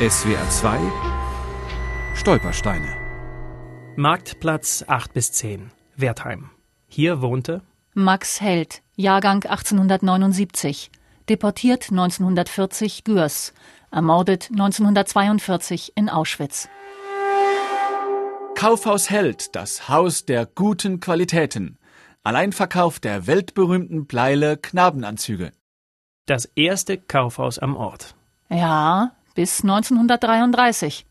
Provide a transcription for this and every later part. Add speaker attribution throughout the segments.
Speaker 1: SWR 2 Stolpersteine
Speaker 2: Marktplatz 8 bis 10, Wertheim. Hier wohnte
Speaker 3: Max Held, Jahrgang 1879, deportiert 1940 Gürs, ermordet 1942 in Auschwitz.
Speaker 4: Kaufhaus Held, das Haus der guten Qualitäten. Alleinverkauf der weltberühmten Pleile Knabenanzüge.
Speaker 2: das erste Kaufhaus am Ort.
Speaker 3: Ja, bis 1933.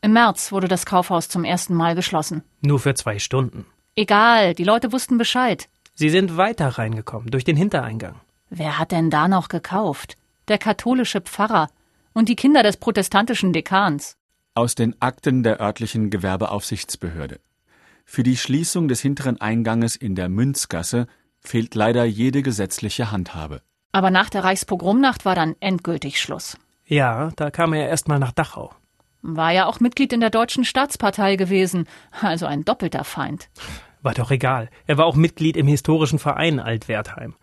Speaker 3: Im März wurde das Kaufhaus zum ersten Mal geschlossen.
Speaker 2: Nur für zwei Stunden.
Speaker 3: Egal, die Leute wussten Bescheid.
Speaker 2: Sie sind weiter reingekommen, durch den Hintereingang.
Speaker 3: Wer hat denn da noch gekauft? Der katholische Pfarrer und die Kinder des protestantischen Dekans.
Speaker 4: Aus den Akten der örtlichen Gewerbeaufsichtsbehörde. Für die Schließung des hinteren Einganges in der Münzgasse fehlt leider jede gesetzliche Handhabe.
Speaker 3: Aber nach der Reichspogromnacht war dann endgültig Schluss.
Speaker 2: Ja, da kam er erstmal nach Dachau.
Speaker 3: War ja auch Mitglied in der Deutschen Staatspartei gewesen, also ein doppelter Feind.
Speaker 2: War doch egal. Er war auch Mitglied im historischen Verein Altwertheim.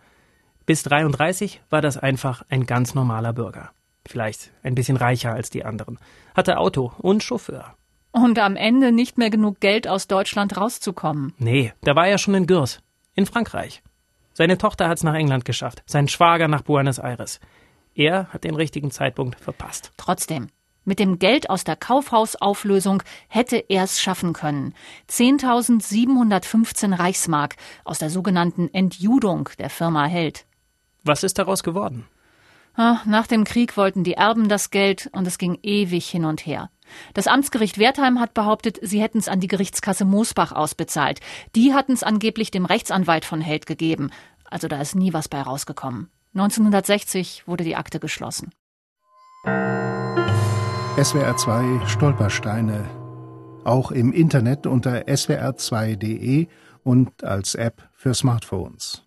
Speaker 2: Bis 33 war das einfach ein ganz normaler Bürger. Vielleicht ein bisschen reicher als die anderen. Hatte Auto und Chauffeur.
Speaker 3: Und am Ende nicht mehr genug Geld aus Deutschland rauszukommen.
Speaker 2: Nee, da war er schon in Gürs, in Frankreich. Seine Tochter hat's nach England geschafft, sein Schwager nach Buenos Aires. Er hat den richtigen Zeitpunkt verpasst.
Speaker 3: Trotzdem, mit dem Geld aus der Kaufhausauflösung hätte er es schaffen können. 10.715 Reichsmark aus der sogenannten Entjudung der Firma Held.
Speaker 2: Was ist daraus geworden?
Speaker 3: Ah, Nach dem Krieg wollten die Erben das Geld und es ging ewig hin und her. Das Amtsgericht Wertheim hat behauptet, sie hätten es an die Gerichtskasse Moosbach ausbezahlt. Die hatten es angeblich dem Rechtsanwalt von Held gegeben. Also da ist nie was bei rausgekommen. 1960 wurde die Akte geschlossen.
Speaker 5: SWR 2 Stolpersteine. Auch im Internet unter swr2.de und als App für Smartphones.